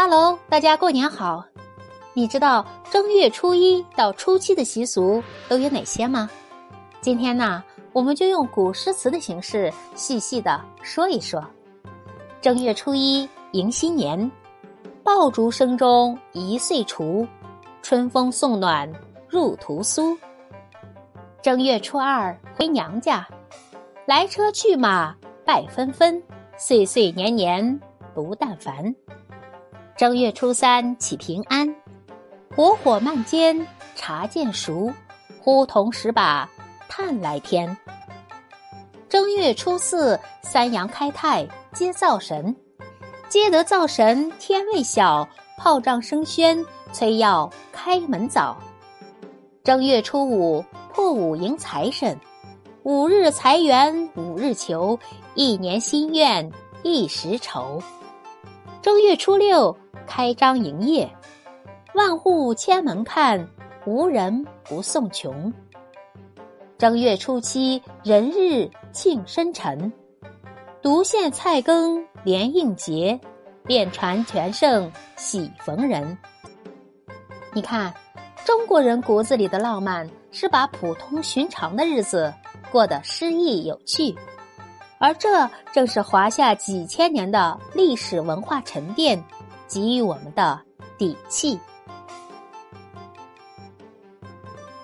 Hello，大家过年好！你知道正月初一到初七的习俗都有哪些吗？今天呢，我们就用古诗词的形式细细的说一说。正月初一迎新年，爆竹声中一岁除，春风送暖入屠苏。正月初二回娘家，来车去马拜纷纷，岁岁年年不但烦。正月初三起平安，火火漫煎茶渐熟，呼童十把炭来添。正月初四三阳开泰接灶神，接得灶神天未晓，炮仗声喧催要开门早。正月初五破五迎财神，五日财源五日求，一年心愿一时愁。正月初六。开张营业，万户千门看，无人不送穷。正月初七人日庆生辰，独献菜羹连应节，遍传全胜喜逢人。你看，中国人骨子里的浪漫是把普通寻常的日子过得诗意有趣，而这正是华夏几千年的历史文化沉淀。给予我们的底气。